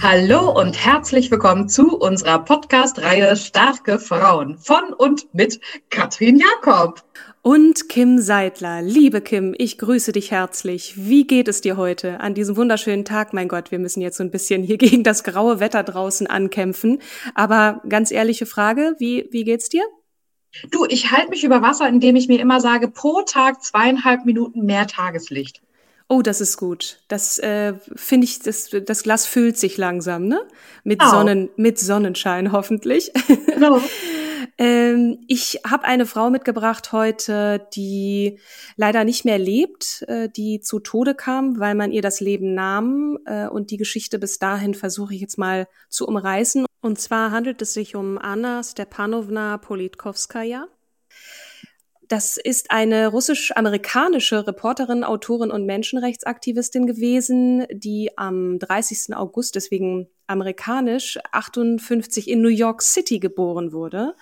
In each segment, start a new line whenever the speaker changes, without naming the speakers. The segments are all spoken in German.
Hallo und herzlich willkommen zu unserer Podcast-Reihe Starke Frauen von und mit Katrin Jakob.
Und Kim Seidler. Liebe Kim, ich grüße dich herzlich. Wie geht es dir heute an diesem wunderschönen Tag? Mein Gott, wir müssen jetzt so ein bisschen hier gegen das graue Wetter draußen ankämpfen. Aber ganz ehrliche Frage, wie, wie geht's dir?
Du, ich halte mich über Wasser, indem ich mir immer sage, pro Tag zweieinhalb Minuten mehr Tageslicht.
Oh, das ist gut. Das äh, finde ich, das, das Glas füllt sich langsam, ne? Mit,
Genau.
Sonnen, mit Sonnenschein hoffentlich.
Genau.
ähm, ich habe eine Frau mitgebracht heute, die leider nicht mehr lebt, äh, die zu Tode kam, weil man ihr das Leben nahm. Äh, und die Geschichte bis dahin versuche ich jetzt mal zu umreißen. Und zwar handelt es sich um Anna Stepanovna Politkovskaya. Das ist eine russisch-amerikanische Reporterin, Autorin und Menschenrechtsaktivistin gewesen, die am 30. August, deswegen amerikanisch, 58 in New York City geboren wurde.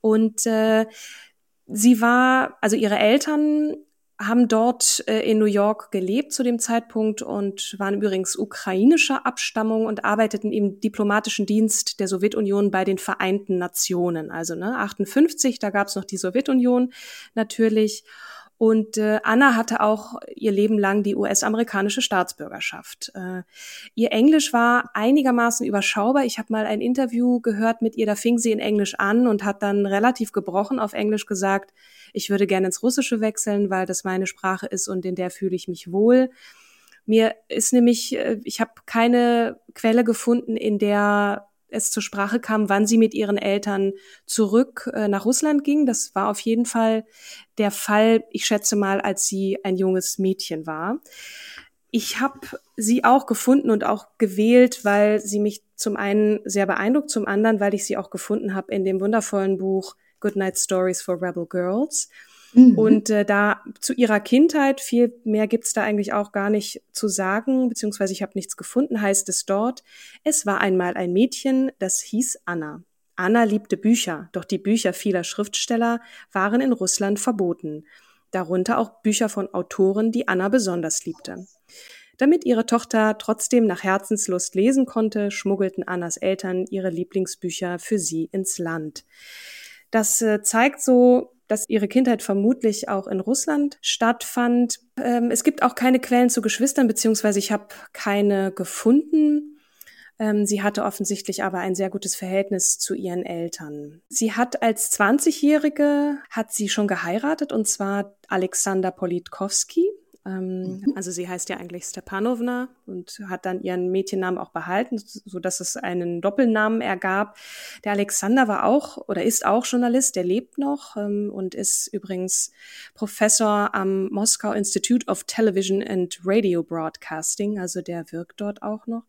Und äh, sie war, also ihre Eltern haben dort äh, in New York gelebt zu dem Zeitpunkt und waren übrigens ukrainischer Abstammung und arbeiteten im diplomatischen Dienst der Sowjetunion bei den Vereinten Nationen. Also ne, 58, da gab es noch die Sowjetunion natürlich. Und äh, Anna hatte auch ihr Leben lang die US-amerikanische Staatsbürgerschaft. Äh, ihr Englisch war einigermaßen überschaubar. Ich habe mal ein Interview gehört mit ihr, da fing sie in Englisch an und hat dann relativ gebrochen auf Englisch gesagt, ich würde gerne ins Russische wechseln, weil das meine Sprache ist und in der fühle ich mich wohl. Mir ist nämlich, äh, ich habe keine Quelle gefunden, in der es zur Sprache kam, wann sie mit ihren Eltern zurück äh, nach Russland ging. Das war auf jeden Fall der Fall, ich schätze mal, als sie ein junges Mädchen war. Ich habe sie auch gefunden und auch gewählt, weil sie mich zum einen sehr beeindruckt, zum anderen, weil ich sie auch gefunden habe in dem wundervollen Buch Goodnight Stories for Rebel Girls.
Mhm.
Und äh, da zu ihrer Kindheit, viel mehr gibt's da eigentlich auch gar nicht zu sagen, beziehungsweise ich habe nichts gefunden, heißt es dort, es war einmal ein Mädchen, das hieß Anna. Anna liebte Bücher, doch die Bücher vieler Schriftsteller waren in Russland verboten, darunter auch Bücher von Autoren, die Anna besonders liebte. Damit ihre Tochter trotzdem nach Herzenslust lesen konnte, schmuggelten Annas Eltern ihre Lieblingsbücher für sie ins Land. Das äh, zeigt so, dass ihre Kindheit vermutlich auch in Russland stattfand. Ähm, es gibt auch keine Quellen zu Geschwistern, beziehungsweise ich habe keine gefunden. Ähm, sie hatte offensichtlich aber ein sehr gutes Verhältnis zu ihren Eltern. Sie hat als 20-Jährige hat sie schon geheiratet und zwar Alexander Politkovsky. Ähm, Also sie heißt ja eigentlich Stepanovna und hat dann ihren Mädchennamen auch behalten, so dass es einen Doppelnamen ergab. Der Alexander war auch oder ist auch Journalist, der lebt noch ähm, und ist übrigens Professor am Moscow Institute of Television and Radio Broadcasting, also der wirkt dort auch noch.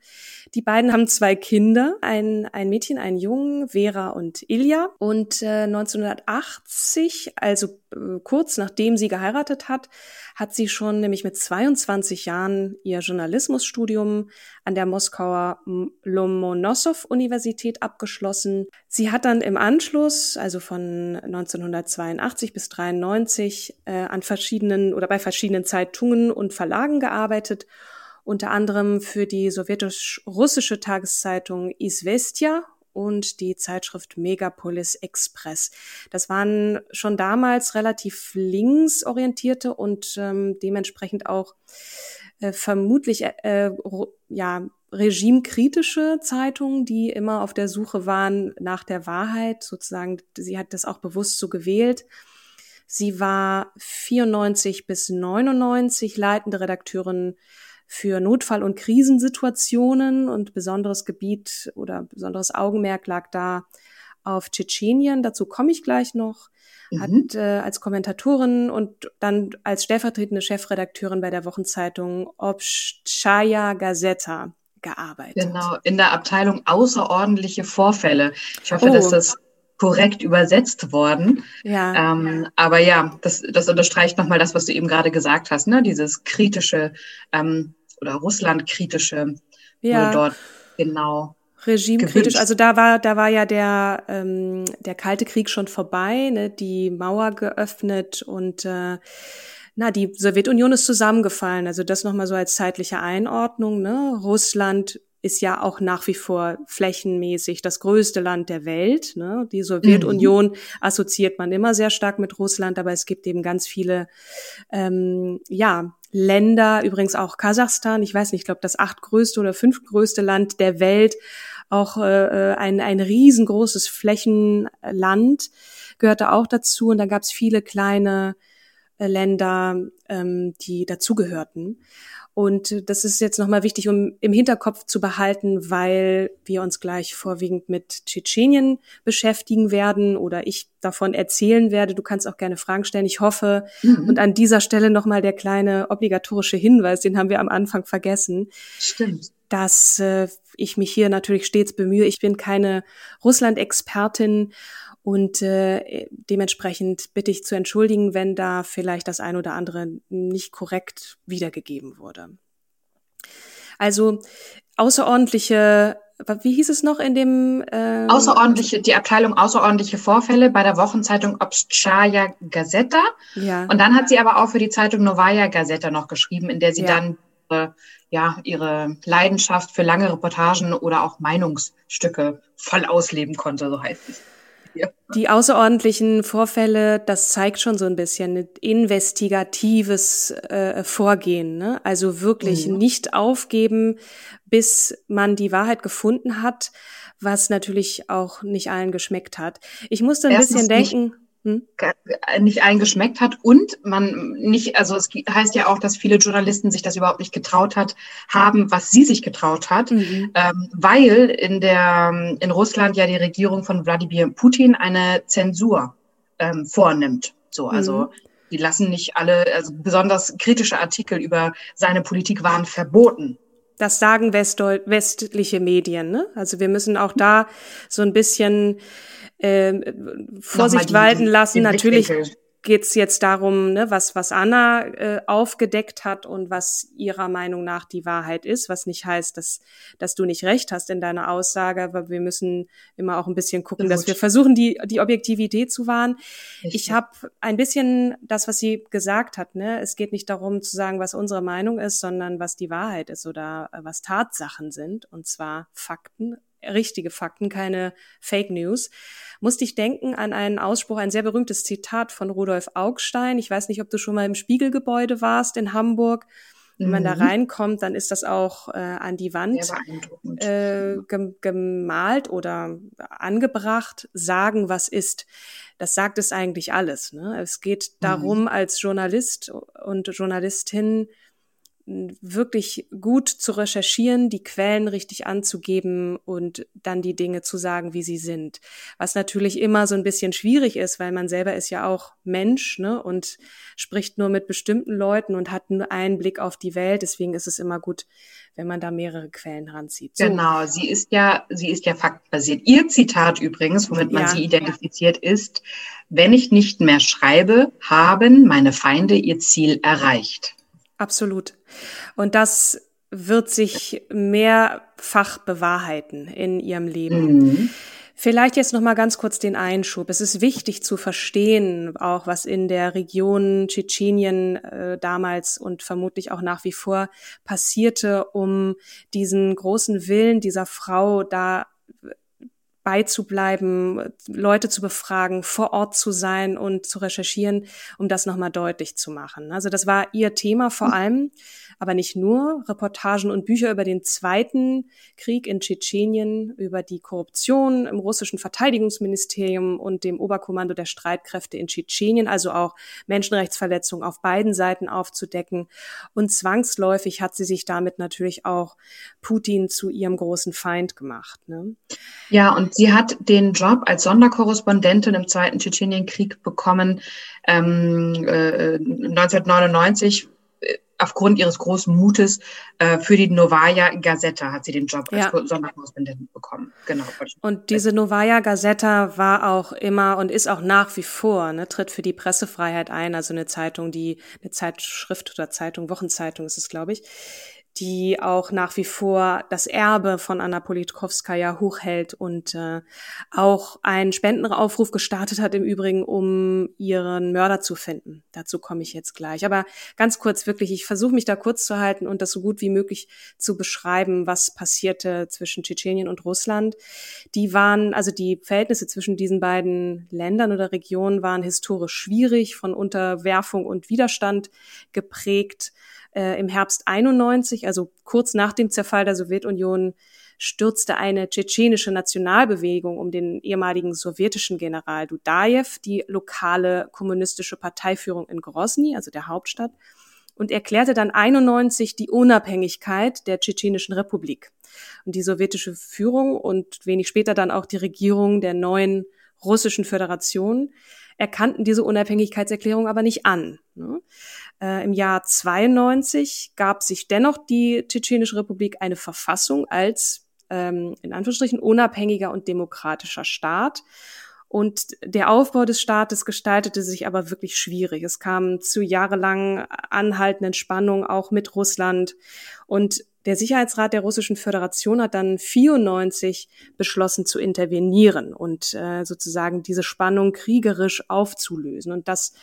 Die beiden haben zwei Kinder, ein, ein Mädchen, einen Jungen, Vera und Ilja. Und äh, 1980, also äh, kurz nachdem sie geheiratet hat, hat sie schon nämlich mit 22 Jahren ihr Journalismusstudium an der Moskauer Lomonossow-Universität abgeschlossen. Sie hat dann im Anschluss, also von 1982 bis 93, äh, an verschiedenen oder bei verschiedenen Zeitungen und Verlagen gearbeitet unter anderem für die sowjetisch-russische Tageszeitung Izvestia und die Zeitschrift Megapolis Express. Das waren schon damals relativ linksorientierte und ähm, dementsprechend auch äh, vermutlich äh, ja regimekritische Zeitungen, die immer auf der Suche waren nach der Wahrheit. Sozusagen, sie hat das auch bewusst so gewählt. Sie war 94 bis 99 leitende Redakteurin für Notfall- und Krisensituationen und besonderes Gebiet oder besonderes Augenmerk lag da auf Tschetschenien. Dazu komme ich gleich noch. Mhm. Hat äh, als Kommentatorin und dann als stellvertretende Chefredakteurin bei der Wochenzeitung Obstschaya Gazeta gearbeitet.
Genau, in der Abteilung außerordentliche Vorfälle. Ich hoffe, oh. dass das korrekt übersetzt worden. Ja. Ähm, aber ja, das, das unterstreicht nochmal das, was du eben gerade gesagt hast, ne? Dieses kritische ähm, oder Russland-kritische ja. dort genau
regimekritisch. Also da war, da war ja der, ähm, der Kalte Krieg schon vorbei, ne? die Mauer geöffnet und äh, na, die Sowjetunion ist zusammengefallen. Also das nochmal so als zeitliche Einordnung. Ne? Russland ist ja auch nach wie vor flächenmäßig das größte Land der Welt. Ne? Die Sowjetunion mhm. assoziiert man immer sehr stark mit Russland, aber es gibt eben ganz viele ähm, ja, Länder, übrigens auch Kasachstan, ich weiß nicht, ich glaube das achtgrößte oder fünftgrößte Land der Welt, auch äh, ein, ein riesengroßes Flächenland gehörte auch dazu und da gab es viele kleine äh, Länder, ähm, die dazugehörten. Und das ist jetzt nochmal wichtig, um im Hinterkopf zu behalten, weil wir uns gleich vorwiegend mit Tschetschenien beschäftigen werden oder ich davon erzählen werde. Du kannst auch gerne Fragen stellen. Ich hoffe. Mhm. Und an dieser Stelle nochmal der kleine obligatorische Hinweis, den haben wir am Anfang vergessen.
Stimmt.
Dass äh, ich mich hier natürlich stets bemühe. Ich bin keine Russland-Expertin und äh, dementsprechend bitte ich zu entschuldigen, wenn da vielleicht das ein oder andere nicht korrekt wiedergegeben wurde. Also außerordentliche, wie hieß es noch in dem?
Äh, außerordentliche, die Abteilung außerordentliche Vorfälle bei der Wochenzeitung Obstschaya Gazeta. Ja. Und dann hat sie aber auch für die Zeitung Novaya Gazeta noch geschrieben, in der sie ja. dann äh, ja ihre Leidenschaft für lange Reportagen oder auch Meinungsstücke voll ausleben konnte, so heißt es.
Die außerordentlichen Vorfälle, das zeigt schon so ein bisschen ein investigatives äh, Vorgehen. Ne? Also wirklich mhm. nicht aufgeben, bis man die Wahrheit gefunden hat, was natürlich auch nicht allen geschmeckt hat. Ich musste ein Erstens bisschen denken
hm? nicht eingeschmeckt hat und man nicht, also es heißt ja auch, dass viele Journalisten sich das überhaupt nicht getraut hat, haben, was sie sich getraut hat, mhm. ähm, weil in der in Russland ja die Regierung von Wladimir Putin eine Zensur ähm, vornimmt. So, also mhm. die lassen nicht alle, also besonders kritische Artikel über seine Politik waren verboten.
Das sagen westliche Medien. Ne? Also wir müssen auch da so ein bisschen äh, Vorsicht die, walten lassen. Natürlich geht's jetzt darum, ne, was, was Anna äh, aufgedeckt hat und was ihrer Meinung nach die Wahrheit ist, was nicht heißt, dass, dass du nicht recht hast in deiner Aussage, aber wir müssen immer auch ein bisschen gucken, Gut. dass wir versuchen, die, die Objektivität zu wahren. Richtig. Ich habe ein bisschen das, was sie gesagt hat. Ne? Es geht nicht darum zu sagen, was unsere Meinung ist, sondern was die Wahrheit ist oder äh, was Tatsachen sind, und zwar Fakten, richtige Fakten, keine Fake News, musste ich denken an einen Ausspruch, ein sehr berühmtes Zitat von Rudolf Augstein. Ich weiß nicht, ob du schon mal im Spiegelgebäude warst in Hamburg. Wenn man da mhm. reinkommt, dann ist das auch äh, an die Wand äh, gemalt oder angebracht, sagen, was ist. Das sagt es eigentlich alles. Ne? Es geht darum, mhm. als Journalist und Journalistin wirklich gut zu recherchieren, die Quellen richtig anzugeben und dann die Dinge zu sagen, wie sie sind. Was natürlich immer so ein bisschen schwierig ist, weil man selber ist ja auch Mensch ne, und spricht nur mit bestimmten Leuten und hat nur einen Blick auf die Welt. Deswegen ist es immer gut, wenn man da mehrere Quellen ranzieht.
So. Genau, sie ist ja, sie ist ja faktenbasiert. Ihr Zitat übrigens, womit man ja. sie identifiziert, ist, wenn ich nicht mehr schreibe, haben meine Feinde ihr Ziel erreicht.
Absolut. Und das wird sich mehrfach bewahrheiten in ihrem Leben. Mhm. Vielleicht jetzt noch mal ganz kurz den Einschub. Es ist wichtig zu verstehen, auch was in der Region Tschetschenien äh, damals und vermutlich auch nach wie vor passierte, um diesen großen Willen dieser Frau da beizubleiben, Leute zu befragen, vor Ort zu sein und zu recherchieren, um das nochmal deutlich zu machen. Also das war ihr Thema vor allem aber nicht nur. Reportagen und Bücher über den Zweiten Krieg in Tschetschenien, über die Korruption im russischen Verteidigungsministerium und dem Oberkommando der Streitkräfte in Tschetschenien, also auch Menschenrechtsverletzungen auf beiden Seiten aufzudecken. Und zwangsläufig hat sie sich damit natürlich auch Putin zu ihrem großen Feind gemacht. Ne?
Ja, und sie hat den Job als Sonderkorrespondentin im Zweiten Tschetschenienkrieg bekommen. Ähm, äh, 1999 aufgrund ihres großen Mutes äh, für die Novaya Gazeta hat sie den Job als ja. Sonderkorrespondentin bekommen. Genau.
Und diese Novaya Gazeta war auch immer und ist auch nach wie vor, ne, tritt für die Pressefreiheit ein, also eine Zeitung, die, eine Zeitschrift oder Zeitung, Wochenzeitung ist es, glaube ich, die auch nach wie vor das Erbe von Anna Politkovskaya hochhält und äh, auch einen Spendenaufruf gestartet hat im Übrigen, um ihren Mörder zu finden. Dazu komme ich jetzt gleich. Aber ganz kurz wirklich, ich versuche mich da kurz zu halten und das so gut wie möglich zu beschreiben, was passierte zwischen Tschetschenien und Russland. Die waren, also die Verhältnisse zwischen diesen beiden Ländern oder Regionen waren historisch schwierig, von Unterwerfung und Widerstand geprägt äh, im Herbst 91, also kurz nach dem Zerfall der Sowjetunion, stürzte eine tschetschenische Nationalbewegung um den ehemaligen sowjetischen General Dudajew die lokale kommunistische Parteiführung in Grozny, also der Hauptstadt, und erklärte dann 91 die Unabhängigkeit der tschetschenischen Republik. Und die sowjetische Führung und wenig später dann auch die Regierung der neuen russischen Föderation erkannten diese Unabhängigkeitserklärung aber nicht an. Äh, Im Jahr 92 gab sich dennoch die Tschetschenische Republik eine Verfassung als ähm, in Anführungsstrichen unabhängiger und demokratischer Staat. Und der Aufbau des Staates gestaltete sich aber wirklich schwierig. Es kam zu jahrelang anhaltenden Spannungen auch mit Russland. Und der Sicherheitsrat der Russischen Föderation hat dann 94 beschlossen zu intervenieren und äh, sozusagen diese Spannung kriegerisch aufzulösen. Und das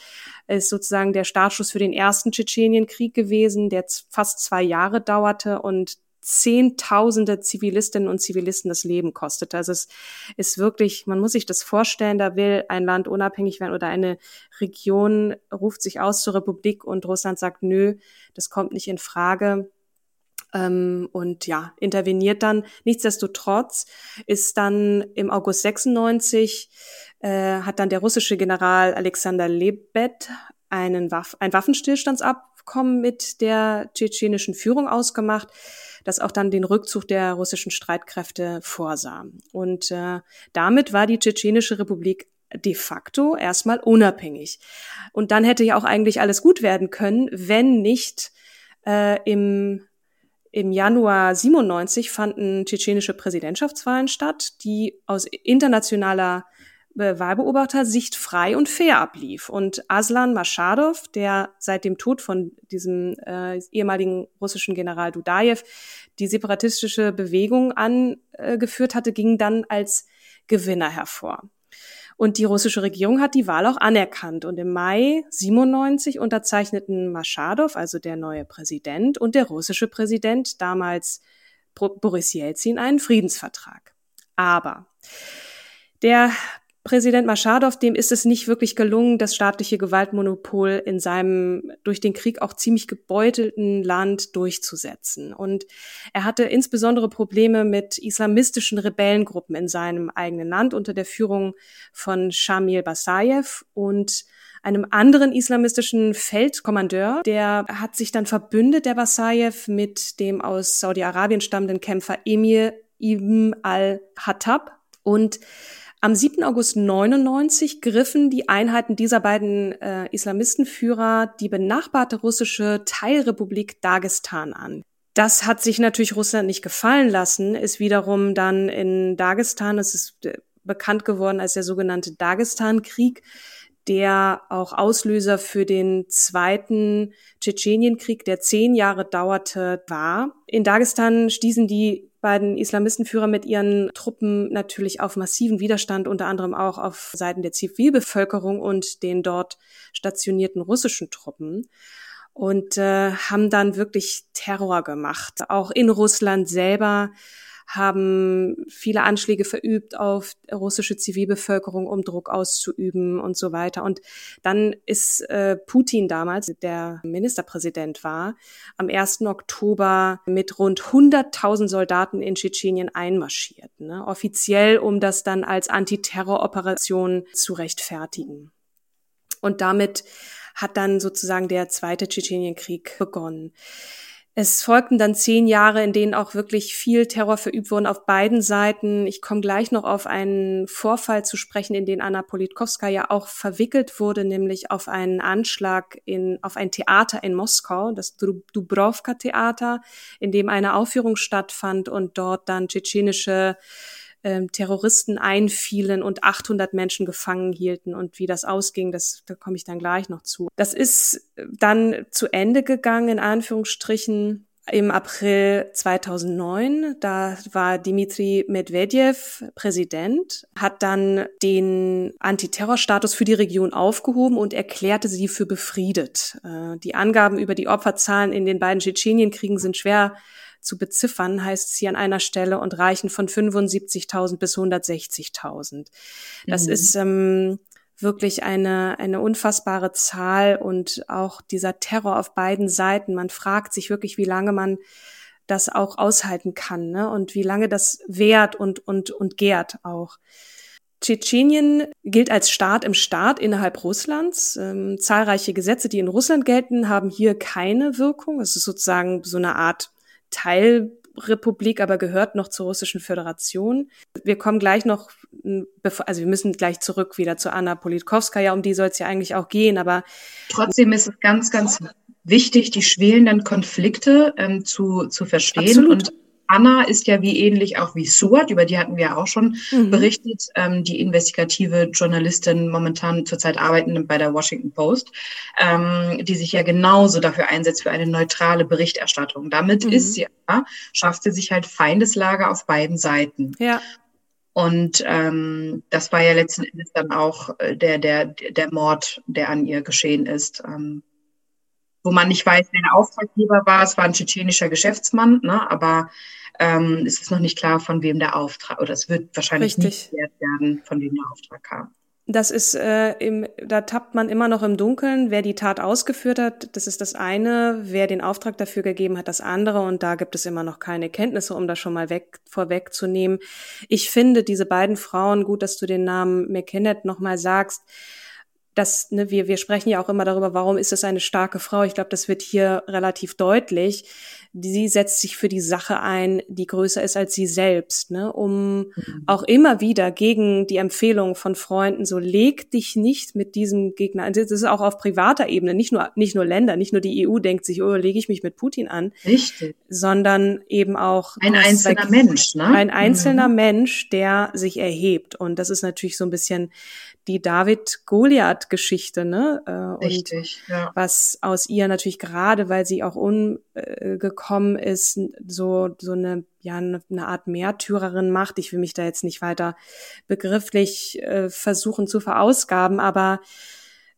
ist sozusagen der Startschuss für den ersten Tschetschenienkrieg gewesen, der fast zwei Jahre dauerte und Zehntausende Zivilistinnen und Zivilisten das Leben kostete. Also es ist wirklich, man muss sich das vorstellen, da will ein Land unabhängig werden oder eine Region ruft sich aus zur Republik und Russland sagt, nö, das kommt nicht in Frage ähm, und ja, interveniert dann. Nichtsdestotrotz ist dann im August 96 äh, hat dann der russische General Alexander Lebed einen Waff ein Waffenstillstandsabkommen mit der tschetschenischen Führung ausgemacht, das auch dann den Rückzug der russischen Streitkräfte vorsah. Und äh, damit war die tschetschenische Republik de facto erstmal unabhängig. Und dann hätte ja auch eigentlich alles gut werden können, wenn nicht äh, im im Januar 97 fanden tschetschenische Präsidentschaftswahlen statt, die aus internationaler äh, Wahlbeobachtersicht frei und fair ablief. Und Aslan Maschadow, der seit dem Tod von diesem äh, ehemaligen russischen General Dudajew die separatistische Bewegung angeführt hatte, ging dann als Gewinner hervor. Und die russische Regierung hat die Wahl auch anerkannt. Und im Mai 97 unterzeichneten Maschadow, also der neue Präsident, und der russische Präsident, damals Boris Jelzin, einen Friedensvertrag. Aber der Präsident Maschadow, dem ist es nicht wirklich gelungen, das staatliche Gewaltmonopol in seinem durch den Krieg auch ziemlich gebeutelten Land durchzusetzen. Und er hatte insbesondere Probleme mit islamistischen Rebellengruppen in seinem eigenen Land unter der Führung von Shamil Basayev und einem anderen islamistischen Feldkommandeur, der hat sich dann verbündet, der Basayev, mit dem aus Saudi-Arabien stammenden Kämpfer Emir ibn al-Hattab und am 7. August 99 griffen die Einheiten dieser beiden äh, Islamistenführer die benachbarte russische Teilrepublik Dagestan an. Das hat sich natürlich Russland nicht gefallen lassen, ist wiederum dann in Dagestan, es ist äh, bekannt geworden als der sogenannte Dagestan-Krieg, der auch Auslöser für den zweiten Tschetschenienkrieg, der zehn Jahre dauerte, war. In Dagestan stießen die beiden Islamistenführer mit ihren Truppen natürlich auf massiven Widerstand, unter anderem auch auf Seiten der Zivilbevölkerung und den dort stationierten russischen Truppen und äh, haben dann wirklich Terror gemacht. Auch in Russland selber haben viele Anschläge verübt auf russische Zivilbevölkerung, um Druck auszuüben und so weiter. Und dann ist äh, Putin damals, der Ministerpräsident war, am 1. Oktober mit rund 100.000 Soldaten in Tschetschenien einmarschiert, ne? offiziell, um das dann als Antiterroroperation zu rechtfertigen. Und damit hat dann sozusagen der zweite Tschetschenienkrieg begonnen. Es folgten dann zehn Jahre, in denen auch wirklich viel Terror verübt wurden auf beiden Seiten. Ich komme gleich noch auf einen Vorfall zu sprechen, in den Anna Politkovskaya auch verwickelt wurde, nämlich auf einen Anschlag in, auf ein Theater in Moskau, das Dubrovka-Theater, in dem eine Aufführung stattfand und dort dann tschetschenische ähm, Terroristen einfielen und 800 Menschen gefangen hielten. Und wie das ausging, das, da komme ich dann gleich noch zu. Das ist dann zu Ende gegangen, in Anführungsstrichen, im April 2009. Da war Dmitri Medvedev Präsident, hat dann den Antiterrorstatus für die Region aufgehoben und erklärte sie für befriedet. Äh, die Angaben über die Opferzahlen in den beiden Tschetschenienkriegen sind schwer zu beziffern, heißt es hier an einer Stelle, und reichen von 75.000 bis 160.000. Das mhm. ist ähm, wirklich eine, eine unfassbare Zahl und auch dieser Terror auf beiden Seiten. Man fragt sich wirklich, wie lange man das auch aushalten kann ne? und wie lange das währt und, und, und gärt auch. Tschetschenien gilt als Staat im Staat innerhalb Russlands. Ähm, zahlreiche Gesetze, die in Russland gelten, haben hier keine Wirkung. Es ist sozusagen so eine Art Teilrepublik, aber gehört noch zur Russischen Föderation. Wir kommen gleich noch, also wir müssen gleich zurück wieder zu Anna Politkovskaya, um die soll es ja eigentlich auch gehen, aber
trotzdem ist es ganz, ganz wichtig, die schwelenden Konflikte ähm, zu, zu verstehen
Absolut.
und Anna ist ja wie ähnlich auch wie Suat, über die hatten wir ja auch schon mhm. berichtet, ähm, die investigative Journalistin momentan zurzeit arbeitende bei der Washington Post, ähm, die sich ja genauso dafür einsetzt für eine neutrale Berichterstattung. Damit mhm. ist sie, ja, schafft sie sich halt Feindeslager auf beiden Seiten.
Ja.
Und ähm, das war ja letzten Endes dann auch äh, der, der, der Mord, der an ihr geschehen ist. Ähm, wo man nicht weiß, wer der Auftraggeber war. Es war ein tschetschenischer Geschäftsmann, ne? aber ähm, es ist noch nicht klar, von wem der Auftrag, oder es wird wahrscheinlich Richtig. nicht geklärt werden, von wem der Auftrag kam.
Das ist, äh, im, da tappt man immer noch im Dunkeln, wer die Tat ausgeführt hat. Das ist das eine, wer den Auftrag dafür gegeben hat, das andere. Und da gibt es immer noch keine Kenntnisse, um das schon mal weg, vorwegzunehmen. Ich finde diese beiden Frauen, gut, dass du den Namen McKinnon nochmal sagst, dass ne, wir, wir sprechen ja auch immer darüber, warum ist es eine starke Frau. Ich glaube, das wird hier relativ deutlich sie setzt sich für die Sache ein, die größer ist als sie selbst, ne? um mhm. auch immer wieder gegen die Empfehlung von Freunden, so leg dich nicht mit diesem Gegner an. Das ist auch auf privater Ebene, nicht nur, nicht nur Länder, nicht nur die EU denkt sich, oh, lege ich mich mit Putin an,
Richtig.
sondern eben auch
ein einzelner Mensch, ne?
Ein einzelner mhm. Mensch, der sich erhebt. Und das ist natürlich so ein bisschen die David-Goliath-Geschichte, ne?
Äh, Richtig,
ja. was aus ihr natürlich gerade, weil sie auch umgekommen ist, so so eine ja eine Art Märtyrerin macht. Ich will mich da jetzt nicht weiter begrifflich äh, versuchen zu verausgaben, aber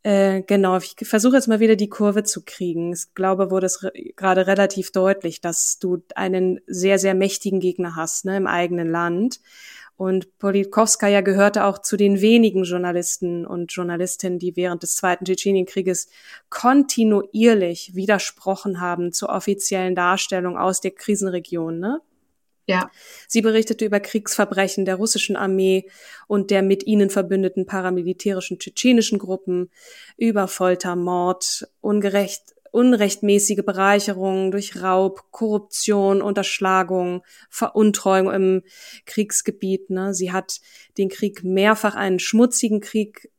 äh, genau, ich versuche jetzt mal wieder die Kurve zu kriegen. Ich glaube, wurde es re gerade relativ deutlich, dass du einen sehr, sehr mächtigen Gegner hast ne, im eigenen Land und Politkovskaya gehörte auch zu den wenigen Journalisten und Journalistinnen, die während des Zweiten Tschetschenienkrieges kontinuierlich widersprochen haben zur offiziellen Darstellung aus der Krisenregion. Ne?
Ja.
Sie berichtete über Kriegsverbrechen der russischen Armee und der mit ihnen verbündeten paramilitärischen tschetschenischen Gruppen, über Folter, Mord, ungerecht, unrechtmäßige Bereicherung durch Raub, Korruption, Unterschlagung, Veruntreuung im Kriegsgebiet. Ne? Sie hat den Krieg mehrfach einen schmutzigen Krieg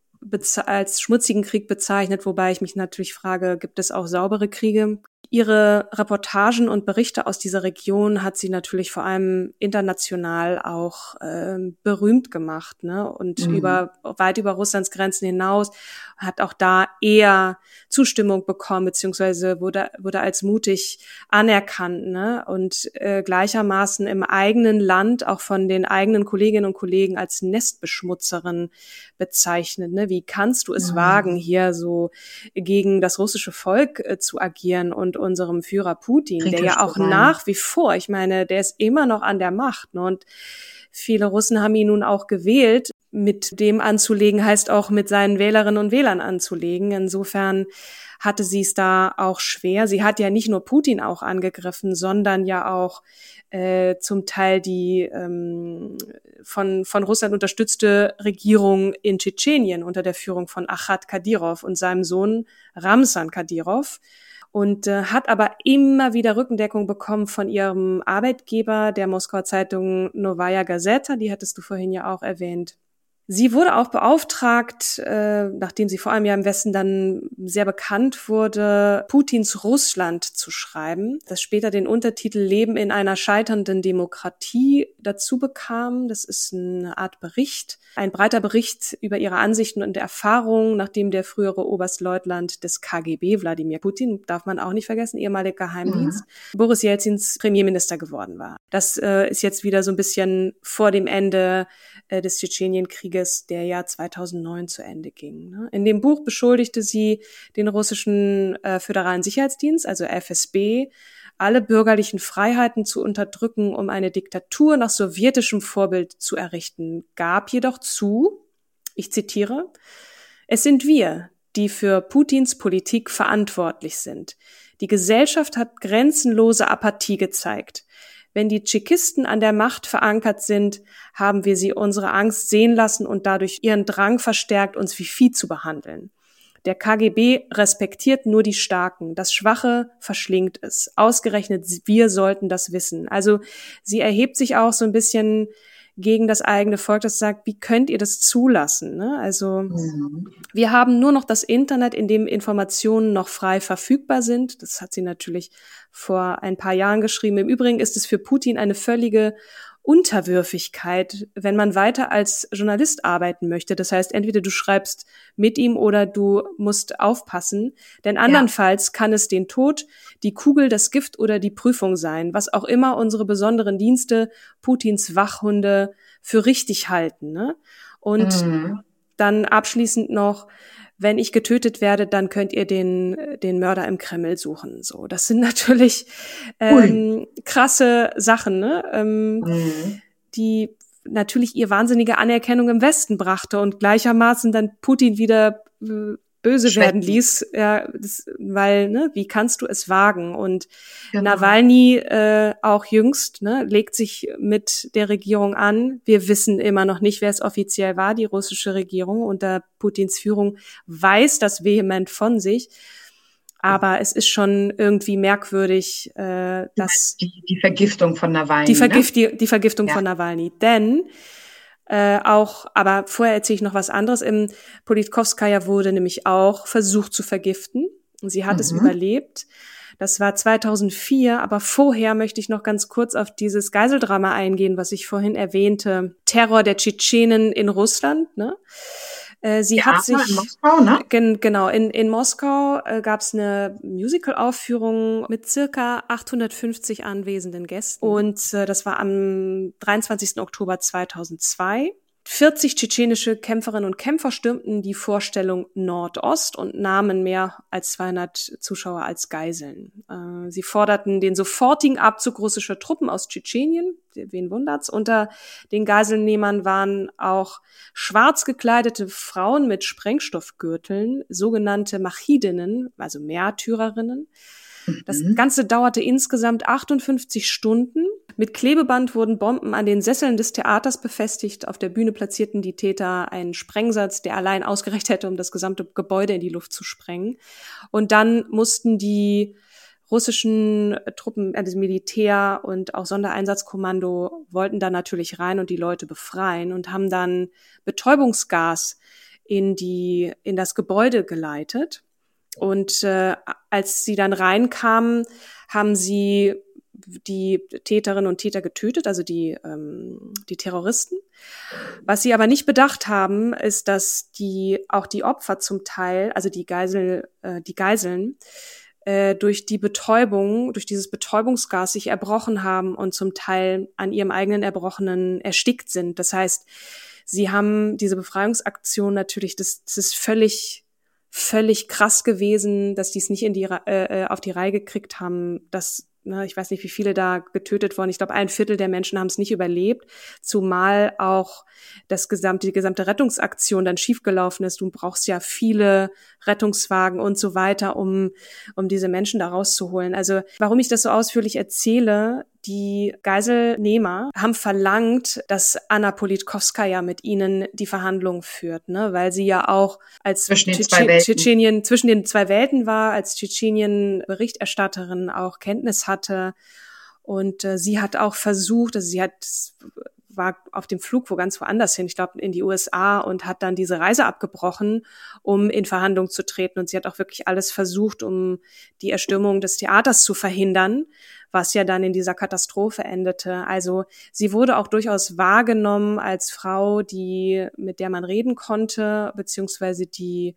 als schmutzigen Krieg bezeichnet, wobei ich mich natürlich frage, gibt es auch saubere Kriege? Ihre Reportagen und Berichte aus dieser Region hat sie natürlich vor allem international auch äh, berühmt gemacht, ne? Und mhm. über weit über Russlands Grenzen hinaus hat auch da eher Zustimmung bekommen beziehungsweise wurde wurde als mutig anerkannt, ne? Und äh, gleichermaßen im eigenen Land auch von den eigenen Kolleginnen und Kollegen als Nestbeschmutzerin bezeichnet. Ne? Wie kannst du es mhm. wagen, hier so gegen das russische Volk äh, zu agieren und unserem Führer Putin, der ja auch nach wie vor, ich meine, der ist immer noch an der Macht. Ne? Und viele Russen haben ihn nun auch gewählt. Mit dem anzulegen heißt auch mit seinen Wählerinnen und Wählern anzulegen. Insofern hatte sie es da auch schwer. Sie hat ja nicht nur Putin auch angegriffen, sondern ja auch äh, zum Teil die ähm, von, von Russland unterstützte Regierung in Tschetschenien unter der Führung von Achat Kadyrov und seinem Sohn Ramsan Kadyrov und äh, hat aber immer wieder Rückendeckung bekommen von ihrem Arbeitgeber, der Moskauer Zeitung Novaya Gazeta, die hattest du vorhin ja auch erwähnt. Sie wurde auch beauftragt, äh, nachdem sie vor allem ja im Westen dann sehr bekannt wurde, Putins Russland zu schreiben, das später den Untertitel Leben in einer scheiternden Demokratie dazu bekam. Das ist eine Art Bericht, ein breiter Bericht über ihre Ansichten und Erfahrungen, nachdem der frühere Oberstleutnant des KGB, Wladimir Putin, darf man auch nicht vergessen, ehemaliger Geheimdienst, mhm. Boris Jelzins Premierminister geworden war. Das äh, ist jetzt wieder so ein bisschen vor dem Ende äh, des Tschetschenienkrieges, der ja 2009 zu Ende ging. Ne? In dem Buch beschuldigte sie den russischen äh, Föderalen Sicherheitsdienst, also FSB, alle bürgerlichen Freiheiten zu unterdrücken, um eine Diktatur nach sowjetischem Vorbild zu errichten, gab jedoch zu, ich zitiere, es sind wir, die für Putins Politik verantwortlich sind. Die Gesellschaft hat grenzenlose Apathie gezeigt. Wenn die Tschekisten an der Macht verankert sind, haben wir sie unsere Angst sehen lassen und dadurch ihren Drang verstärkt, uns wie Vieh zu behandeln. Der KGB respektiert nur die Starken. Das Schwache verschlingt es. Ausgerechnet wir sollten das wissen. Also sie erhebt sich auch so ein bisschen gegen das eigene Volk, das sagt, wie könnt ihr das zulassen? Ne? Also mhm. wir haben nur noch das Internet, in dem Informationen noch frei verfügbar sind. Das hat sie natürlich vor ein paar Jahren geschrieben. Im Übrigen ist es für Putin eine völlige Unterwürfigkeit, wenn man weiter als Journalist arbeiten möchte. Das heißt, entweder du schreibst mit ihm oder du musst aufpassen, denn andernfalls ja. kann es den Tod, die Kugel, das Gift oder die Prüfung sein, was auch immer unsere besonderen Dienste, Putins Wachhunde für richtig halten. Ne? Und mhm. dann abschließend noch, wenn ich getötet werde, dann könnt ihr den, den Mörder im Kreml suchen. So, das sind natürlich ähm, krasse Sachen, ne? Ähm, mhm. die natürlich ihr wahnsinnige Anerkennung im Westen brachte und gleichermaßen dann Putin wieder äh, böse Schwecken. werden ließ, ja, das, weil, ne, wie kannst du es wagen? Und genau. Nawalny äh, auch jüngst, ne, legt sich mit der Regierung an. Wir wissen immer noch nicht, wer es offiziell war. Die russische Regierung unter Putins Führung weiß das vehement von sich. Aber es ist schon irgendwie merkwürdig, äh, dass
die, die Vergiftung von Nawalny.
Die, Vergift, ne? die, die Vergiftung ja. von Nawalny. Denn äh, auch, aber vorher erzähle ich noch was anderes. Im Politkovskaya wurde nämlich auch versucht zu vergiften. Und sie hat mhm. es überlebt. Das war 2004, aber vorher möchte ich noch ganz kurz auf dieses Geiseldrama eingehen, was ich vorhin erwähnte. Terror der Tschetschenen in Russland. Ne? Äh, sie ja, hat sich in Moskau, ne? Gen, genau in in Moskau äh, gab es eine Musical-Aufführung mit circa 850 anwesenden Gästen und äh, das war am 23. Oktober 2002. 40 tschetschenische Kämpferinnen und Kämpfer stürmten die Vorstellung Nordost und nahmen mehr als 200 Zuschauer als Geiseln. Äh, sie forderten den sofortigen Abzug russischer Truppen aus Tschetschenien. Wen wundert's? Unter den Geiselnehmern waren auch schwarz gekleidete Frauen mit Sprengstoffgürteln, sogenannte Machidinnen, also Märtyrerinnen. Das mhm. Ganze dauerte insgesamt 58 Stunden. Mit Klebeband wurden Bomben an den Sesseln des Theaters befestigt. Auf der Bühne platzierten die Täter einen Sprengsatz, der allein ausgereicht hätte, um das gesamte Gebäude in die Luft zu sprengen. Und dann mussten die russischen Truppen, also Militär und auch Sondereinsatzkommando wollten da natürlich rein und die Leute befreien und haben dann Betäubungsgas in die in das Gebäude geleitet. Und äh, als sie dann reinkamen, haben sie die Täterinnen und Täter getötet, also die, ähm, die Terroristen. Was sie aber nicht bedacht haben, ist, dass die auch die Opfer zum Teil, also die Geisel, äh, die Geiseln, äh, durch die Betäubung, durch dieses Betäubungsgas sich erbrochen haben und zum Teil an ihrem eigenen Erbrochenen erstickt sind. Das heißt, sie haben diese Befreiungsaktion natürlich, das, das ist völlig völlig krass gewesen, dass die es nicht in die, äh, äh, auf die Reihe gekriegt haben, dass ne, ich weiß nicht, wie viele da getötet wurden. Ich glaube, ein Viertel der Menschen haben es nicht überlebt, zumal auch das gesamte, die gesamte Rettungsaktion dann schiefgelaufen ist. Du brauchst ja viele Rettungswagen und so weiter, um, um diese Menschen da rauszuholen. Also warum ich das so ausführlich erzähle, die Geiselnehmer haben verlangt, dass Anna Politkovskaya mit ihnen die Verhandlungen führt, ne? weil sie ja auch als
zwischen
Tschetschenien, zwischen den zwei Welten war, als Tschetschenien-Berichterstatterin auch Kenntnis hatte. Und äh, sie hat auch versucht, also sie hat war auf dem Flug wo ganz woanders hin, ich glaube in die USA und hat dann diese Reise abgebrochen, um in Verhandlungen zu treten. Und sie hat auch wirklich alles versucht, um die Erstürmung des Theaters zu verhindern, was ja dann in dieser Katastrophe endete. Also sie wurde auch durchaus wahrgenommen als Frau, die mit der man reden konnte, beziehungsweise die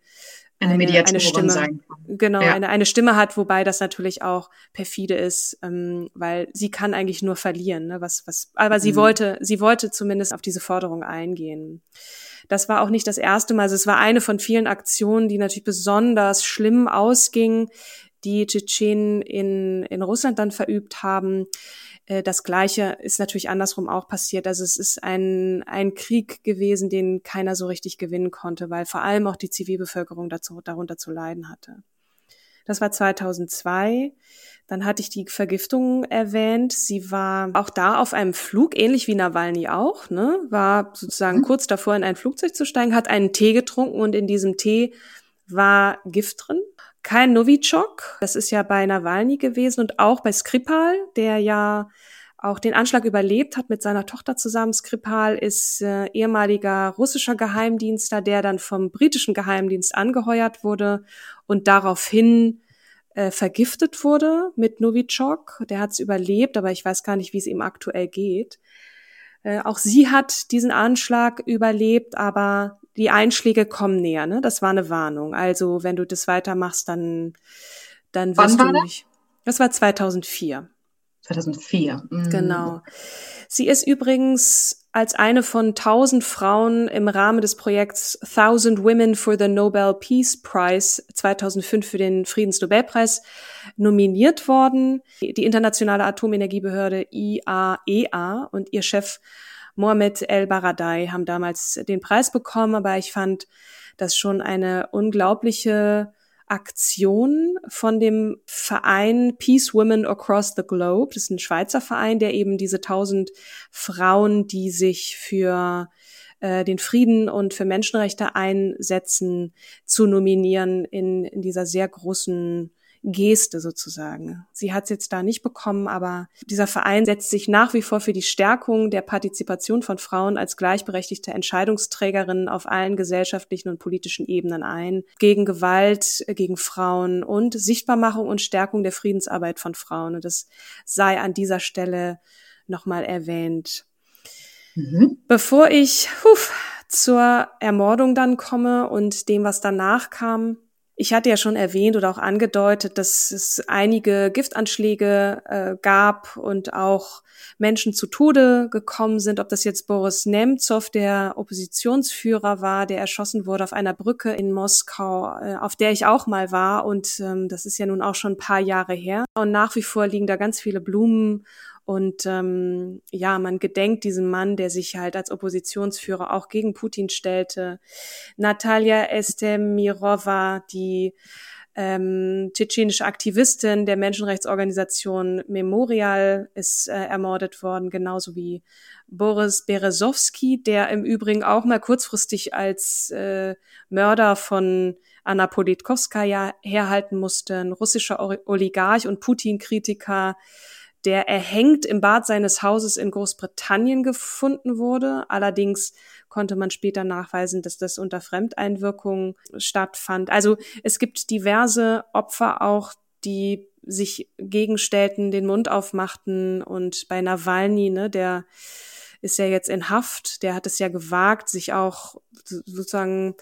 eine, Mediatorin
eine Stimme,
sein.
Genau, ja. eine, eine Stimme hat, wobei das natürlich auch perfide ist, ähm, weil sie kann eigentlich nur verlieren. Ne? Was, was, aber sie mhm. wollte, sie wollte zumindest auf diese Forderung eingehen. Das war auch nicht das erste Mal. Also es war eine von vielen Aktionen, die natürlich besonders schlimm ausging, die Tschetschenen in, in Russland dann verübt haben. Äh, das Gleiche ist natürlich andersrum auch passiert. Also es ist ein, ein Krieg gewesen, den keiner so richtig gewinnen konnte, weil vor allem auch die Zivilbevölkerung dazu, darunter zu leiden hatte. Das war 2002. Dann hatte ich die Vergiftung erwähnt. Sie war auch da auf einem Flug, ähnlich wie Nawalny auch, ne? war sozusagen mhm. kurz davor in ein Flugzeug zu steigen, hat einen Tee getrunken und in diesem Tee war Gift drin kein Novichok, das ist ja bei Nawalny gewesen und auch bei Skripal, der ja auch den Anschlag überlebt hat mit seiner Tochter zusammen. Skripal ist äh, ehemaliger russischer Geheimdienster, der dann vom britischen Geheimdienst angeheuert wurde und daraufhin äh, vergiftet wurde mit Novichok. Der hat es überlebt, aber ich weiß gar nicht, wie es ihm aktuell geht. Äh, auch sie hat diesen Anschlag überlebt, aber die Einschläge kommen näher. Ne? Das war eine Warnung. Also wenn du das weitermachst, dann, dann wirst du nicht. Das? das war 2004.
2004.
Mhm. Genau. Sie ist übrigens als eine von tausend Frauen im Rahmen des Projekts Thousand Women for the Nobel Peace Prize 2005 für den Friedensnobelpreis nominiert worden. Die internationale Atomenergiebehörde IAEA e und ihr Chef Mohamed El Baradei haben damals den Preis bekommen, aber ich fand das schon eine unglaubliche Aktion von dem Verein Peace Women Across the Globe. Das ist ein Schweizer Verein, der eben diese tausend Frauen, die sich für äh, den Frieden und für Menschenrechte einsetzen, zu nominieren in, in dieser sehr großen Geste sozusagen. Sie hat es jetzt da nicht bekommen, aber dieser Verein setzt sich nach wie vor für die Stärkung der Partizipation von Frauen als gleichberechtigte Entscheidungsträgerinnen auf allen gesellschaftlichen und politischen Ebenen ein, gegen Gewalt äh, gegen Frauen und Sichtbarmachung und Stärkung der Friedensarbeit von Frauen. Und das sei an dieser Stelle nochmal erwähnt. Mhm. Bevor ich huf, zur Ermordung dann komme und dem, was danach kam, ich hatte ja schon erwähnt oder auch angedeutet, dass es einige Giftanschläge äh, gab und auch Menschen zu Tode gekommen sind, ob das jetzt Boris Nemtsov, der Oppositionsführer war, der erschossen wurde auf einer Brücke in Moskau, äh, auf der ich auch mal war. Und ähm, das ist ja nun auch schon ein paar Jahre her. Und nach wie vor liegen da ganz viele Blumen und ähm, ja, man gedenkt diesem Mann, der sich halt als Oppositionsführer auch gegen Putin stellte. Natalia Estemirova, die ähm, tschetschenische Aktivistin der Menschenrechtsorganisation Memorial ist äh, ermordet worden, genauso wie Boris Berezowski, der im Übrigen auch mal kurzfristig als äh, Mörder von Anna Politkovskaya herhalten musste, ein russischer Oligarch und Putin-Kritiker, der erhängt im Bad seines Hauses in Großbritannien gefunden wurde. Allerdings konnte man später nachweisen, dass das unter Fremdeinwirkung stattfand. Also es gibt diverse Opfer auch, die sich gegenstellten, den Mund aufmachten und bei Nawalny, ne, der ist ja jetzt in Haft, der hat es ja gewagt, sich auch sozusagen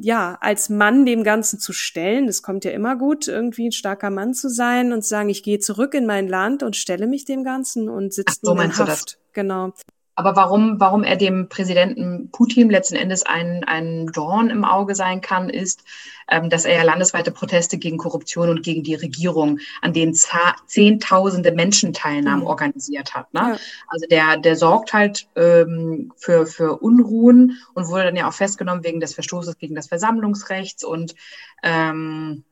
ja, als Mann dem Ganzen zu stellen, das kommt ja immer gut, irgendwie ein starker Mann zu sein und zu sagen, ich gehe zurück in mein Land und stelle mich dem Ganzen und sitze
so,
in
Haft.
Genau.
Aber warum, warum er dem Präsidenten Putin letzten Endes ein, ein Dorn im Auge sein kann, ist, ähm, dass er ja landesweite Proteste gegen Korruption und gegen die Regierung, an denen zehntausende Menschen teilnahmen, mhm. organisiert hat. Ne? Ja. Also der, der sorgt halt ähm, für, für Unruhen und wurde dann ja auch festgenommen wegen des Verstoßes gegen das Versammlungsrechts und ähm,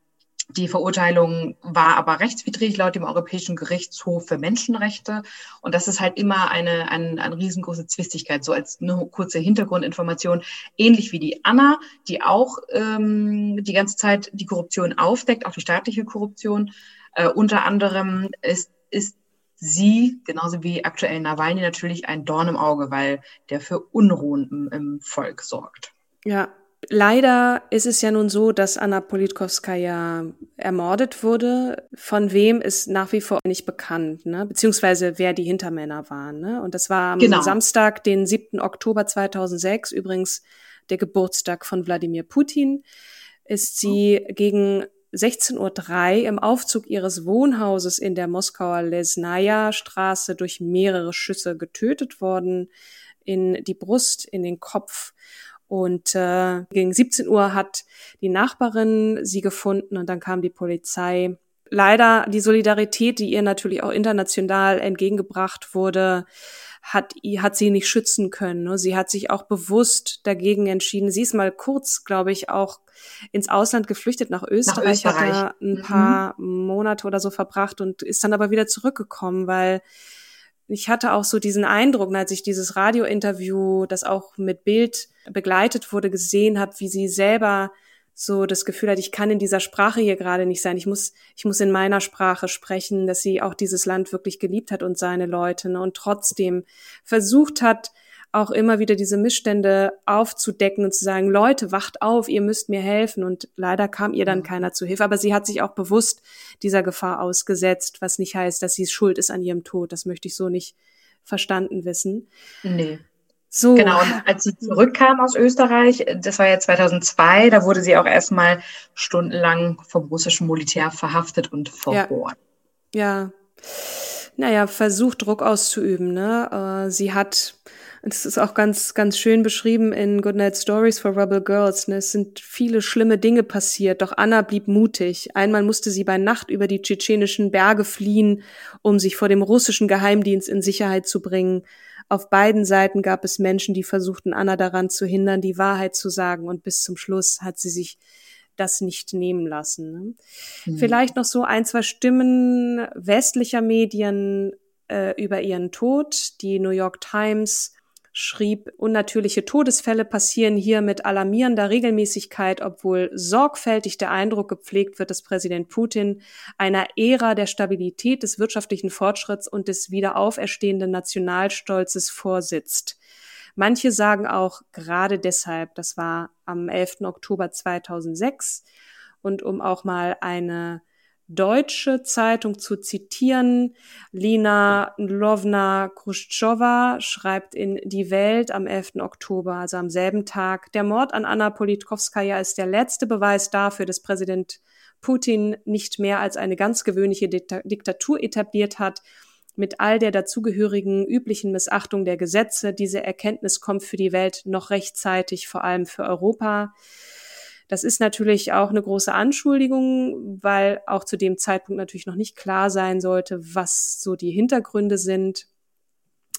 die Verurteilung war aber rechtswidrig laut dem Europäischen Gerichtshof für Menschenrechte. Und das ist halt immer eine, eine, eine riesengroße Zwistigkeit. So als eine kurze Hintergrundinformation. Ähnlich wie die Anna, die auch ähm, die ganze Zeit die Korruption aufdeckt, auch die staatliche Korruption. Äh, unter anderem ist, ist sie, genauso wie aktuell Nawalny, natürlich ein Dorn im Auge, weil der für Unruhen im, im Volk sorgt.
Ja, Leider ist es ja nun so, dass Anna Politkovskaya ermordet wurde. Von wem ist nach wie vor nicht bekannt, ne? beziehungsweise wer die Hintermänner waren. Ne? Und das war am genau. Samstag, den 7. Oktober 2006, übrigens der Geburtstag von Wladimir Putin, ist sie oh. gegen 16.03 Uhr im Aufzug ihres Wohnhauses in der Moskauer Lesnaya Straße durch mehrere Schüsse getötet worden, in die Brust, in den Kopf. Und äh, gegen 17 Uhr hat die Nachbarin sie gefunden und dann kam die Polizei. Leider die Solidarität, die ihr natürlich auch international entgegengebracht wurde, hat, hat sie nicht schützen können. Ne? Sie hat sich auch bewusst dagegen entschieden. Sie ist mal kurz, glaube ich, auch ins Ausland geflüchtet nach Österreich, nach Österreich. hat da ein mhm. paar Monate oder so verbracht und ist dann aber wieder zurückgekommen, weil ich hatte auch so diesen Eindruck, als ich dieses Radiointerview, das auch mit Bild begleitet wurde, gesehen habe, wie sie selber so das Gefühl hat, ich kann in dieser Sprache hier gerade nicht sein. Ich muss, ich muss in meiner Sprache sprechen, dass sie auch dieses Land wirklich geliebt hat und seine Leute ne, und trotzdem versucht hat, auch immer wieder diese Missstände aufzudecken und zu sagen, Leute, wacht auf, ihr müsst mir helfen. Und leider kam ihr dann keiner zu Hilfe. Aber sie hat sich auch bewusst dieser Gefahr ausgesetzt, was nicht heißt, dass sie schuld ist an ihrem Tod. Das möchte ich so nicht verstanden wissen.
Nee. So. Genau, und als sie zurückkam aus Österreich, das war ja 2002, da wurde sie auch erstmal stundenlang vom russischen Militär verhaftet und verbohrt.
Ja. ja. Naja, versucht Druck auszuüben. Ne? Äh, sie hat das ist auch ganz, ganz schön beschrieben in Goodnight Stories for Rebel Girls. Ne? Es sind viele schlimme Dinge passiert, doch Anna blieb mutig. Einmal musste sie bei Nacht über die tschetschenischen Berge fliehen, um sich vor dem russischen Geheimdienst in Sicherheit zu bringen. Auf beiden Seiten gab es Menschen, die versuchten, Anna daran zu hindern, die Wahrheit zu sagen. Und bis zum Schluss hat sie sich das nicht nehmen lassen. Ne? Mhm. Vielleicht noch so ein, zwei Stimmen westlicher Medien äh, über ihren Tod. Die New York Times schrieb, unnatürliche Todesfälle passieren hier mit alarmierender Regelmäßigkeit, obwohl sorgfältig der Eindruck gepflegt wird, dass Präsident Putin einer Ära der Stabilität, des wirtschaftlichen Fortschritts und des wiederauferstehenden Nationalstolzes vorsitzt. Manche sagen auch gerade deshalb, das war am 11. Oktober 2006, und um auch mal eine deutsche Zeitung zu zitieren. Lina Lovna Khrushcheva schreibt in Die Welt am 11. Oktober, also am selben Tag, der Mord an Anna Politkovskaya ist der letzte Beweis dafür, dass Präsident Putin nicht mehr als eine ganz gewöhnliche Diktatur etabliert hat, mit all der dazugehörigen üblichen Missachtung der Gesetze. Diese Erkenntnis kommt für die Welt noch rechtzeitig, vor allem für Europa. Das ist natürlich auch eine große Anschuldigung, weil auch zu dem Zeitpunkt natürlich noch nicht klar sein sollte, was so die Hintergründe sind.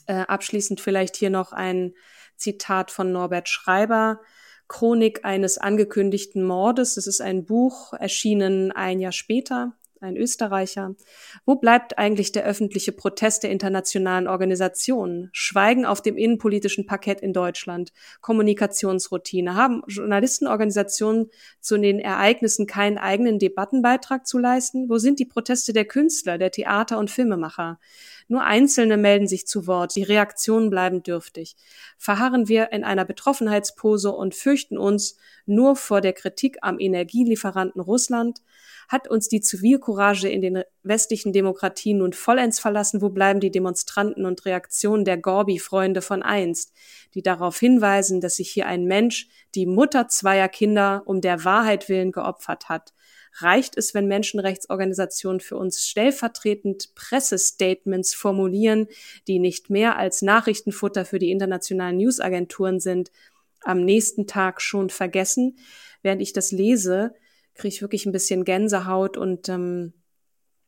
Äh, abschließend vielleicht hier noch ein Zitat von Norbert Schreiber. Chronik eines angekündigten Mordes. Das ist ein Buch, erschienen ein Jahr später ein Österreicher. Wo bleibt eigentlich der öffentliche Protest der internationalen Organisationen? Schweigen auf dem innenpolitischen Parkett in Deutschland, Kommunikationsroutine. Haben Journalistenorganisationen zu den Ereignissen keinen eigenen Debattenbeitrag zu leisten? Wo sind die Proteste der Künstler, der Theater- und Filmemacher? Nur Einzelne melden sich zu Wort, die Reaktionen bleiben dürftig. Verharren wir in einer Betroffenheitspose und fürchten uns nur vor der Kritik am Energielieferanten Russland? Hat uns die Zivilcourage in den westlichen Demokratien nun vollends verlassen? Wo bleiben die Demonstranten und Reaktionen der Gorbi-Freunde von einst, die darauf hinweisen, dass sich hier ein Mensch, die Mutter zweier Kinder, um der Wahrheit willen geopfert hat? reicht es, wenn Menschenrechtsorganisationen für uns stellvertretend Pressestatements formulieren, die nicht mehr als Nachrichtenfutter für die internationalen Newsagenturen sind, am nächsten Tag schon vergessen. Während ich das lese, kriege ich wirklich ein bisschen Gänsehaut und ähm,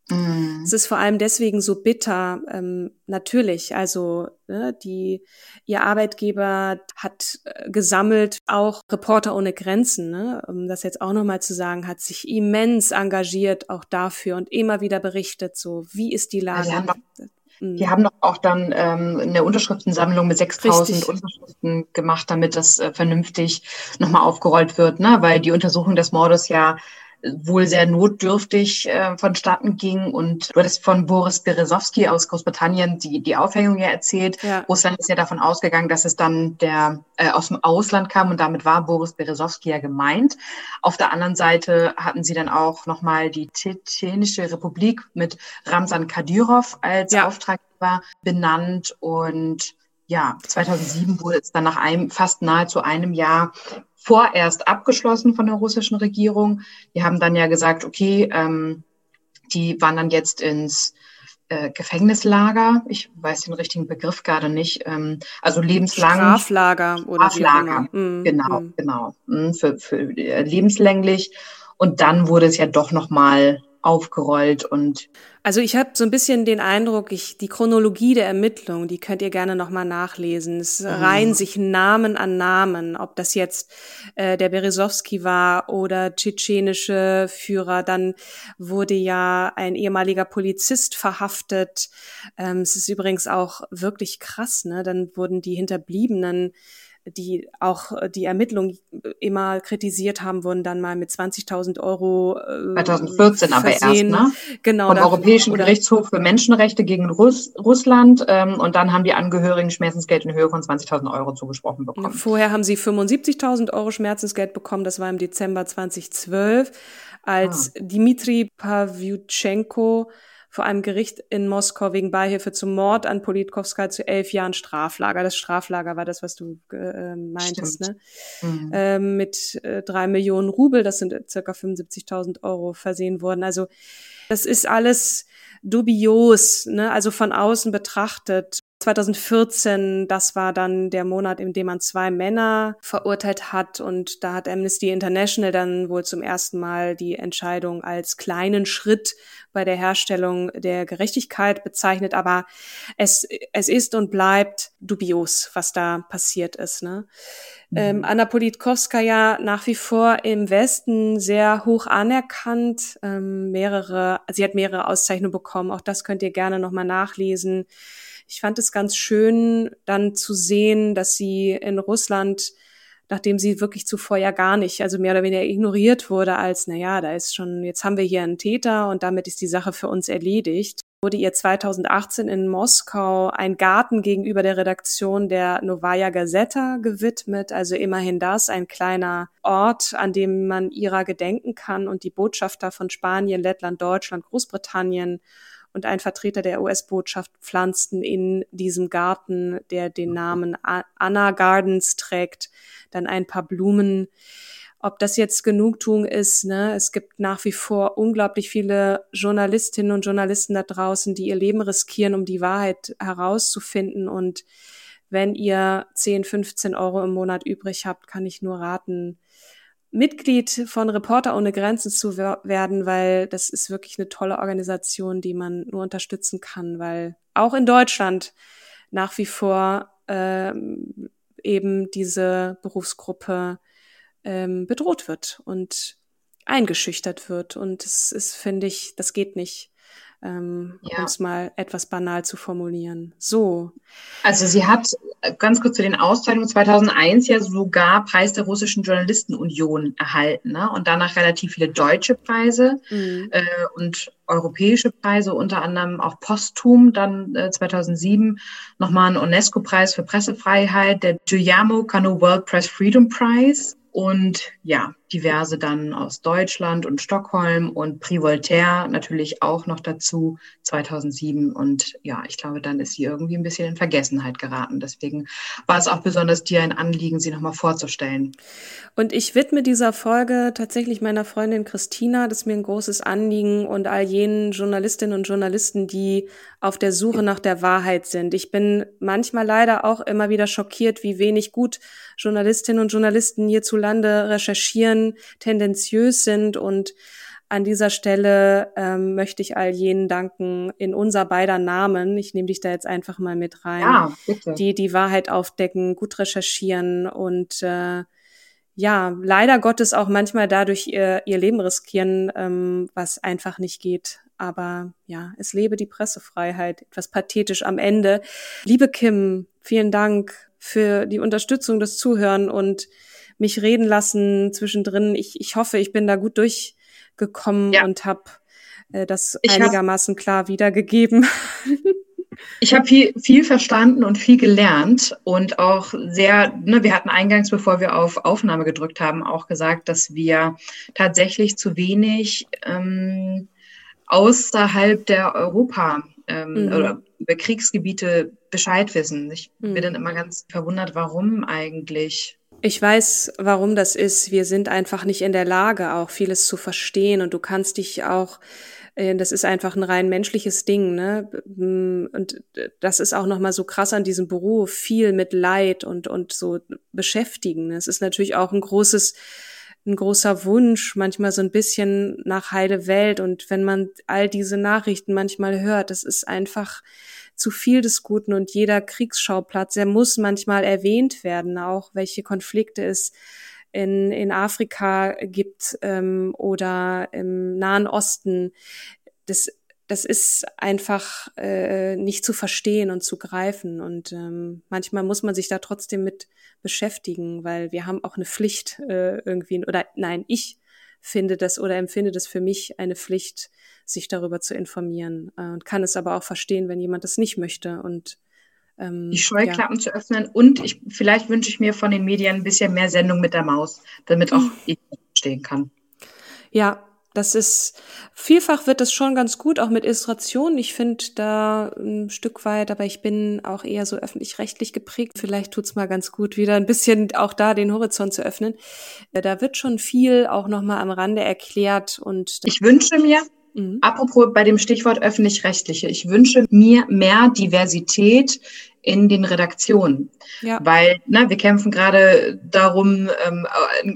Mm. Es ist vor allem deswegen so bitter, ähm, natürlich. Also ne, die ihr Arbeitgeber hat äh, gesammelt, auch Reporter ohne Grenzen, ne, um das jetzt auch nochmal zu sagen, hat sich immens engagiert auch dafür und immer wieder berichtet, so wie ist die Lage.
Also die haben doch auch dann ähm, eine Unterschriftensammlung mit 6000 Unterschriften gemacht, damit das äh, vernünftig nochmal aufgerollt wird, ne? weil die Untersuchung des Mordes ja wohl sehr notdürftig äh, vonstatten ging. Und du hattest von Boris Berezowski aus Großbritannien die, die Aufhängung ja erzählt. Ja. Russland ist ja davon ausgegangen, dass es dann der äh, aus dem Ausland kam und damit war Boris Berezowski ja gemeint. Auf der anderen Seite hatten sie dann auch nochmal die Tschetschenische Republik mit Ramsan Kadyrov als ja. Auftraggeber benannt und ja, 2007 wurde es dann nach einem, fast nahezu einem Jahr vorerst abgeschlossen von der russischen Regierung. Die haben dann ja gesagt, okay, ähm, die waren dann jetzt ins äh, Gefängnislager. Ich weiß den richtigen Begriff gerade nicht. Ähm, also lebenslang.
Straflager oder
Straflager. Mhm. Genau, mhm. genau. Mhm, für, für äh, lebenslänglich. Und dann wurde es ja doch nochmal aufgerollt und
also ich habe so ein bisschen den Eindruck, ich die Chronologie der Ermittlung, die könnt ihr gerne noch mal nachlesen. Es mhm. reihen sich Namen an Namen, ob das jetzt äh, der Beresowski war oder tschetschenische Führer. Dann wurde ja ein ehemaliger Polizist verhaftet. Ähm, es ist übrigens auch wirklich krass, ne? Dann wurden die Hinterbliebenen die auch äh, die Ermittlung immer kritisiert haben, wurden dann mal mit 20.000 Euro
äh, 2014 versehen. aber erst, ne?
Genau.
Vom Europäischen Gerichtshof für Menschenrechte gegen Russ Russland ähm, und dann haben die Angehörigen Schmerzensgeld in Höhe von 20.000 Euro zugesprochen bekommen.
Vorher haben sie 75.000 Euro Schmerzensgeld bekommen, das war im Dezember 2012, als ah. Dmitri Pavlyuchenko vor einem Gericht in Moskau wegen Beihilfe zum Mord an Politkowska zu elf Jahren Straflager. Das Straflager war das, was du äh, meintest, Stimmt. ne? Mhm. Ähm, mit äh, drei Millionen Rubel, das sind circa 75.000 Euro versehen worden. Also das ist alles dubios, ne? also von außen betrachtet. 2014, das war dann der Monat, in dem man zwei Männer verurteilt hat. Und da hat Amnesty International dann wohl zum ersten Mal die Entscheidung als kleinen Schritt bei der Herstellung der Gerechtigkeit bezeichnet. Aber es, es ist und bleibt dubios, was da passiert ist. Ne? Mhm. Ähm, Anna Politkovskaya nach wie vor im Westen sehr hoch anerkannt. Ähm, mehrere, sie hat mehrere Auszeichnungen bekommen. Auch das könnt ihr gerne nochmal nachlesen. Ich fand es ganz schön, dann zu sehen, dass sie in Russland, nachdem sie wirklich zuvor ja gar nicht, also mehr oder weniger ignoriert wurde, als, na ja, da ist schon, jetzt haben wir hier einen Täter und damit ist die Sache für uns erledigt, wurde ihr 2018 in Moskau ein Garten gegenüber der Redaktion der Novaya Gazeta gewidmet. Also immerhin das, ein kleiner Ort, an dem man ihrer gedenken kann und die Botschafter von Spanien, Lettland, Deutschland, Großbritannien und ein Vertreter der US-Botschaft pflanzten in diesem Garten, der den Namen Anna Gardens trägt, dann ein paar Blumen. Ob das jetzt Genugtuung ist, ne? Es gibt nach wie vor unglaublich viele Journalistinnen und Journalisten da draußen, die ihr Leben riskieren, um die Wahrheit herauszufinden. Und wenn ihr 10, 15 Euro im Monat übrig habt, kann ich nur raten, Mitglied von Reporter ohne Grenzen zu werden, weil das ist wirklich eine tolle Organisation, die man nur unterstützen kann, weil auch in Deutschland nach wie vor ähm, eben diese Berufsgruppe ähm, bedroht wird und eingeschüchtert wird. Und es ist, finde ich, das geht nicht ähm, ja. um es mal etwas banal zu formulieren. So.
Also sie hat äh, ganz kurz zu den Auszeichnungen 2001 ja sogar Preis der russischen Journalistenunion erhalten ne? und danach relativ viele deutsche Preise mhm. äh, und europäische Preise, unter anderem auch posthum dann äh, 2007 nochmal einen UNESCO-Preis für Pressefreiheit, der Guillermo Cano World Press Freedom Prize und ja, diverse dann aus Deutschland und Stockholm und Prix Voltaire natürlich auch noch dazu 2007. Und ja, ich glaube, dann ist sie irgendwie ein bisschen in Vergessenheit geraten. Deswegen war es auch besonders dir ein Anliegen, sie nochmal vorzustellen.
Und ich widme dieser Folge tatsächlich meiner Freundin Christina. Das ist mir ein großes Anliegen und all jenen Journalistinnen und Journalisten, die auf der Suche nach der Wahrheit sind. Ich bin manchmal leider auch immer wieder schockiert, wie wenig gut Journalistinnen und Journalisten hierzulande recherchieren, tendenziös sind und an dieser Stelle ähm, möchte ich all jenen danken in unser beider Namen. Ich nehme dich da jetzt einfach mal mit rein, ja, bitte. die die Wahrheit aufdecken, gut recherchieren und äh, ja, leider Gottes auch manchmal dadurch ihr, ihr Leben riskieren, ähm, was einfach nicht geht. Aber ja, es lebe die Pressefreiheit. Etwas pathetisch am Ende. Liebe Kim, vielen Dank für die Unterstützung, das Zuhören und mich reden lassen zwischendrin. Ich, ich hoffe, ich bin da gut durchgekommen ja. und habe äh, das ich einigermaßen hab, klar wiedergegeben.
Ich habe viel, viel verstanden und viel gelernt und auch sehr, ne, wir hatten eingangs, bevor wir auf Aufnahme gedrückt haben, auch gesagt, dass wir tatsächlich zu wenig ähm, außerhalb der Europa ähm, mhm. oder über Kriegsgebiete Bescheid wissen. Ich mhm. bin dann immer ganz verwundert, warum eigentlich.
Ich weiß, warum das ist. Wir sind einfach nicht in der Lage, auch vieles zu verstehen und du kannst dich auch äh, das ist einfach ein rein menschliches Ding, ne? Und das ist auch nochmal so krass an diesem Beruf, viel mit Leid und, und so beschäftigen. Es ist natürlich auch ein großes, ein großer Wunsch, manchmal so ein bisschen nach heile Welt. Und wenn man all diese Nachrichten manchmal hört, das ist einfach zu viel des Guten und jeder Kriegsschauplatz, der muss manchmal erwähnt werden, auch welche Konflikte es in, in Afrika gibt ähm, oder im Nahen Osten. Das das ist einfach äh, nicht zu verstehen und zu greifen. Und ähm, manchmal muss man sich da trotzdem mit beschäftigen, weil wir haben auch eine Pflicht äh, irgendwie, oder nein, ich finde das oder empfinde das für mich eine Pflicht, sich darüber zu informieren äh, und kann es aber auch verstehen, wenn jemand das nicht möchte und
ähm, die Scheuklappen ja. zu öffnen und ich, vielleicht wünsche ich mir von den Medien ein bisschen mehr Sendung mit der Maus, damit auch ich verstehen kann.
Ja, das ist, vielfach wird das schon ganz gut, auch mit Illustrationen. Ich finde da ein Stück weit, aber ich bin auch eher so öffentlich-rechtlich geprägt. Vielleicht tut's mal ganz gut, wieder ein bisschen auch da den Horizont zu öffnen. Äh, da wird schon viel auch nochmal am Rande erklärt und.
Ich wünsche mir, Mhm. Apropos bei dem Stichwort öffentlich-rechtliche. Ich wünsche mir mehr Diversität in den Redaktionen. Ja. Weil ne, wir kämpfen gerade darum, ähm,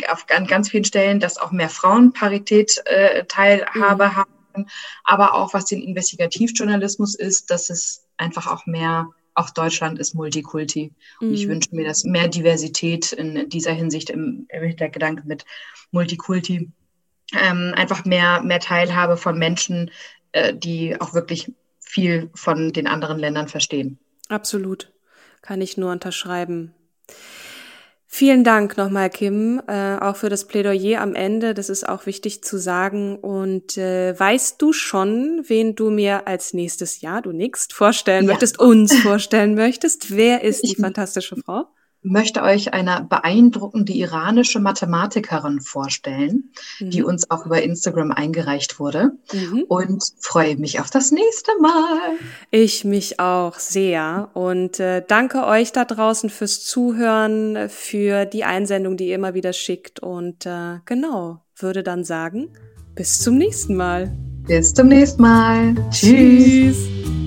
auf, an ganz vielen Stellen, dass auch mehr Frauenparität äh, Teilhabe mhm. haben, aber auch was den Investigativjournalismus ist, dass es einfach auch mehr, auch Deutschland ist Multikulti. Mhm. Und ich mhm. wünsche mir, dass mehr Diversität in dieser Hinsicht im, im Hintergedanke mit Multikulti, ähm, einfach mehr, mehr Teilhabe von Menschen, äh, die auch wirklich viel von den anderen Ländern verstehen.
Absolut. Kann ich nur unterschreiben. Vielen Dank nochmal, Kim, äh, auch für das Plädoyer am Ende. Das ist auch wichtig zu sagen. Und äh, weißt du schon, wen du mir als nächstes Jahr, du nix, vorstellen ja. möchtest, uns vorstellen möchtest? Wer ist die fantastische Frau?
Möchte euch eine beeindruckende iranische Mathematikerin vorstellen, mhm. die uns auch über Instagram eingereicht wurde mhm. und freue mich auf das nächste Mal.
Ich mich auch sehr und äh, danke euch da draußen fürs Zuhören, für die Einsendung, die ihr immer wieder schickt und äh, genau, würde dann sagen, bis zum nächsten Mal.
Bis zum nächsten Mal. Tschüss. Tschüss.